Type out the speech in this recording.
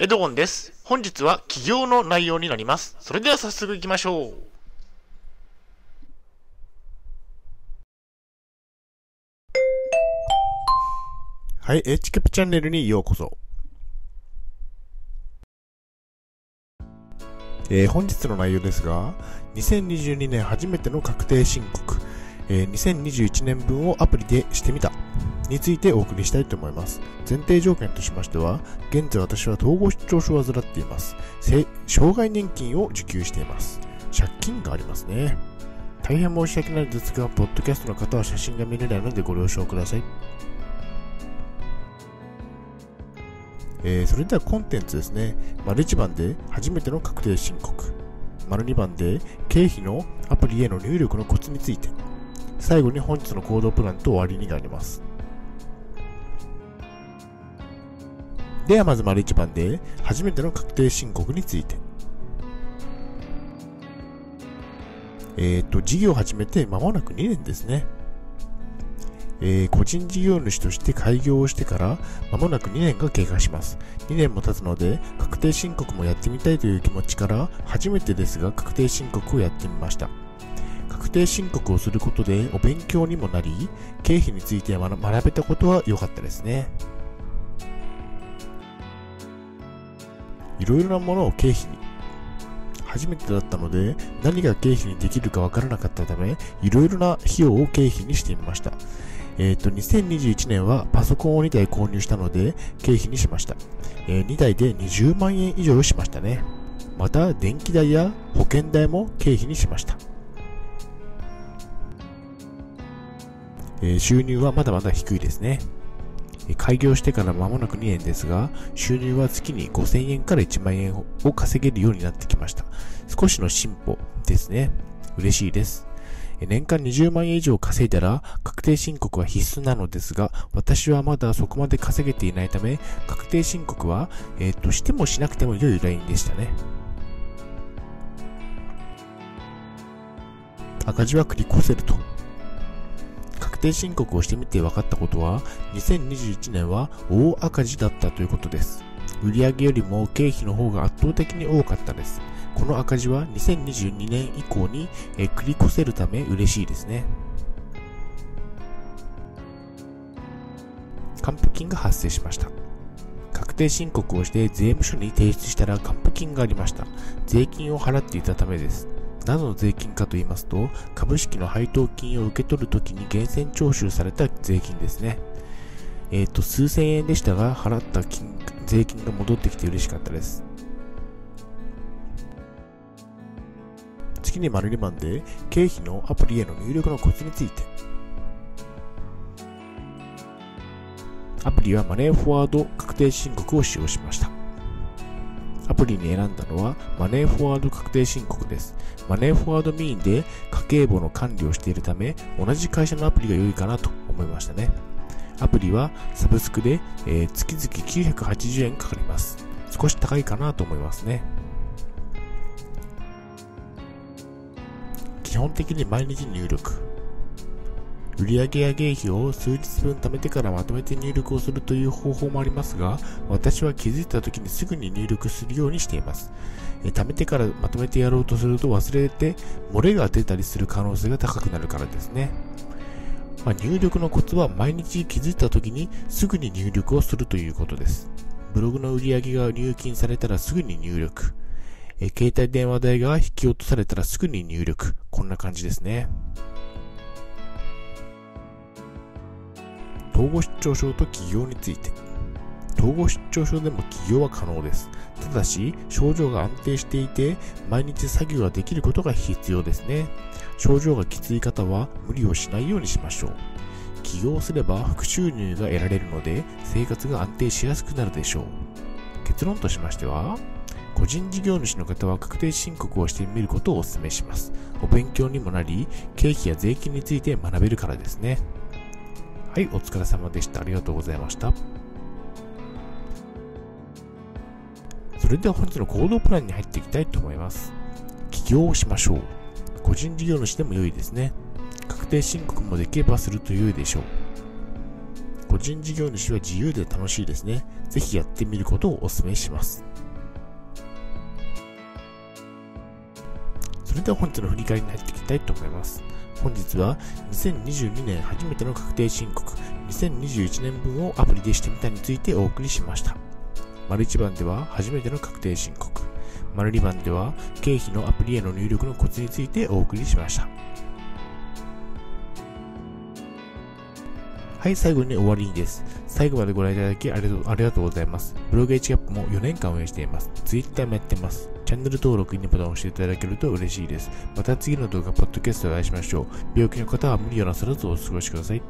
エドゴンです。本日は起業の内容になります。それでは早速行きましょう。はい、エチケプチャンネルにようこそ。えー本日の内容ですが、2022年初めての確定申告、えー2021年分をアプリでしてみたについてお送りしたいと思います。前提条件としましては、現在私は統合失調症を患っています。障害年金を受給しています。借金がありますね。大変申し訳ないですが、ポッドキャストの方は写真が見れないのでご了承ください。えーそれではコンテンツですね。丸1番で初めての確定申告。丸2番で経費のアプリへの入力のコツについて。最後に本日の行動プランと終わりになります。ではまず丸1番で初めての確定申告について。えっ、と、事業を始めて間もなく2年ですね。えー個人事業主として開業をしてから間もなく2年が経過します。2年も経つので、確定申告もやってみたいという気持ちから、初めてですが確定申告をやってみました。確定申告をすることでお勉強にもなり、経費について学学べたことは良かったですね。いろいろなものを経費に。初めてだったので、何が経費にできるかわからなかったため、いろいろな費用を経費にしてみました。えっ、と、2021年はパソコンを2台購入したので、経費にしました。えー2台で20万円以上しましたね。また、電気代や保険代も経費にしました。えー収入はまだまだ低いですね。開業してから間もなく2年ですが、収入は月に5000円から1万円を稼げるようになってきました。少しの進歩ですね。嬉しいです。年間20万円以上稼いだら確定申告は必須なのですが、私はまだそこまで稼げていないため、確定申告は、えっ、と、してもしなくても良いラインでしたね。赤字は繰り越せると。確定申告をしてみて分かったことは、2021年は大赤字だったということです。売上よりも経費の方が圧倒的に多かったです。この赤字は2022年以降に、え繰り越せるため嬉しいですね。還付金が発生しました。確定申告をして税務署に提出したら還付金がありました。税金を払っていたためです。何の税金かと言いますと、株式の配当金を受け取るときに源泉徴収された税金ですね。えっ、と、数千円でしたが、払った金税金が戻ってきて嬉しかったです。次に丸2番で、経費のアプリへの入力のコツについて。アプリはマネーフォワード確定申告を使用しました。アプリに選んだのはマネーフォワード確定申告です。マネーフォワードミーンで家計簿の管理をしているため、同じ会社のアプリが良いかなと思いましたね。アプリはサブスクで、えー月々980円かかります。少し高いかなと思いますね。基本的に毎日入力。売上や経費を数日分貯めてからまとめて入力をするという方法もありますが、私は気づいた時にすぐに入力するようにしています。え貯めてからまとめてやろうとすると忘れて漏れが出たりする可能性が高くなるからですね。まあ、入力のコツは毎日気づいた時にすぐに入力をするということです。ブログの売り上げが入金されたらすぐに入力。え携帯電話代が引き落とされたらすぐに入力。こんな感じですね。統合失調症と起業について。統合失調症でも起業は可能です。ただし、症状が安定していて、毎日作業ができることが必要ですね。症状がきつい方は無理をしないようにしましょう。起業すれば副収入が得られるので、生活が安定しやすくなるでしょう。結論としましては、個人事業主の方は確定申告をしてみることをお勧めします。お勉強にもなり、経費や税金について学べるからですね。はい、お疲れ様でした。ありがとうございました。それでは本日の行動プランに入っていきたいと思います。起業をしましょう。個人事業主でも良いですね。確定申告もできればすると良いでしょう。個人事業主は自由で楽しいですね。ぜひやってみることをお勧めします。それでは本日の振り返りに入っていきたいと思います。本日は2022年初めての確定申告、2021年分をアプリでしてみたについてお送りしました。丸1番では初めての確定申告、丸2番では経費のアプリへの入力のコツについてお送りしました。はい、最後に終わりです。最後までご覧いただきありがとうございます。ブログ H キャップも4年間運営しています。Twitter もやってます。チャンネル登録、いいねボタンを押していただけると嬉しいです。また次の動画、ポッドキャストでお会いしましょう。病気の方は無理をなさらずお過ごしください。